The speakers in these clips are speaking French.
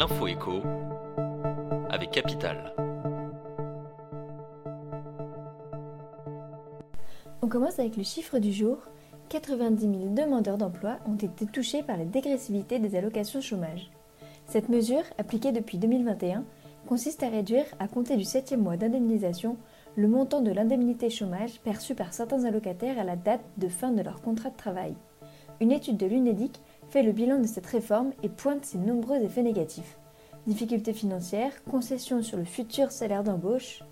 l'info écho avec Capital. On commence avec le chiffre du jour. 90 000 demandeurs d'emploi ont été touchés par la dégressivité des allocations chômage. Cette mesure, appliquée depuis 2021, consiste à réduire, à compter du septième mois d'indemnisation, le montant de l'indemnité chômage perçue par certains allocataires à la date de fin de leur contrat de travail. Une étude de l'UNEDIC fait le bilan de cette réforme et pointe ses nombreux effets négatifs. Difficultés financières, concessions sur le futur salaire d'embauche.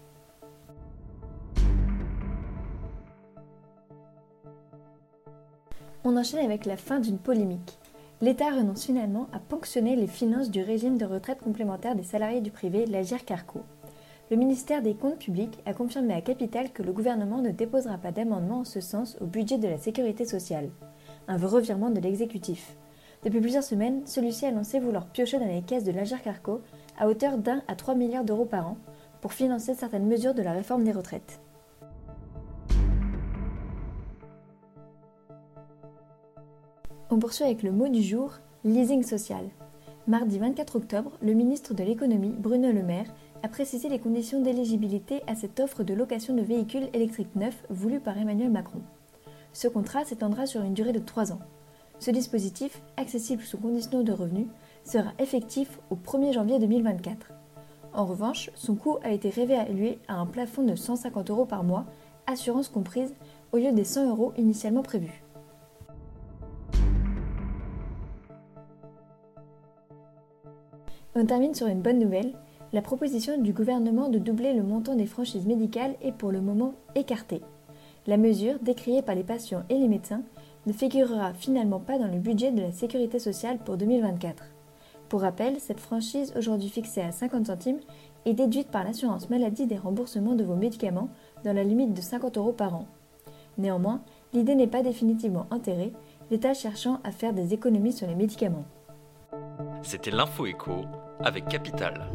On enchaîne avec la fin d'une polémique. L'État renonce finalement à ponctionner les finances du régime de retraite complémentaire des salariés du privé, l'Agir Carco. Le ministère des Comptes publics a confirmé à Capital que le gouvernement ne déposera pas d'amendement en ce sens au budget de la sécurité sociale. Un revirement de l'exécutif. Depuis plusieurs semaines, celui-ci a annoncé vouloir piocher dans les caisses de l'Agir Carco à hauteur d'un à 3 milliards d'euros par an pour financer certaines mesures de la réforme des retraites. On poursuit avec le mot du jour, leasing social. Mardi 24 octobre, le ministre de l'économie, Bruno Le Maire, a précisé les conditions d'éligibilité à cette offre de location de véhicules électriques neufs voulue par Emmanuel Macron. Ce contrat s'étendra sur une durée de 3 ans. Ce dispositif, accessible sous conditions de revenus, sera effectif au 1er janvier 2024. En revanche, son coût a été réévalué à un plafond de 150 euros par mois, assurance comprise, au lieu des 100 euros initialement prévus. On termine sur une bonne nouvelle. La proposition du gouvernement de doubler le montant des franchises médicales est pour le moment écartée. La mesure, décriée par les patients et les médecins, ne figurera finalement pas dans le budget de la sécurité sociale pour 2024. Pour rappel, cette franchise, aujourd'hui fixée à 50 centimes, est déduite par l'assurance maladie des remboursements de vos médicaments dans la limite de 50 euros par an. Néanmoins, l'idée n'est pas définitivement enterrée, l'État cherchant à faire des économies sur les médicaments. C'était l'info avec Capital.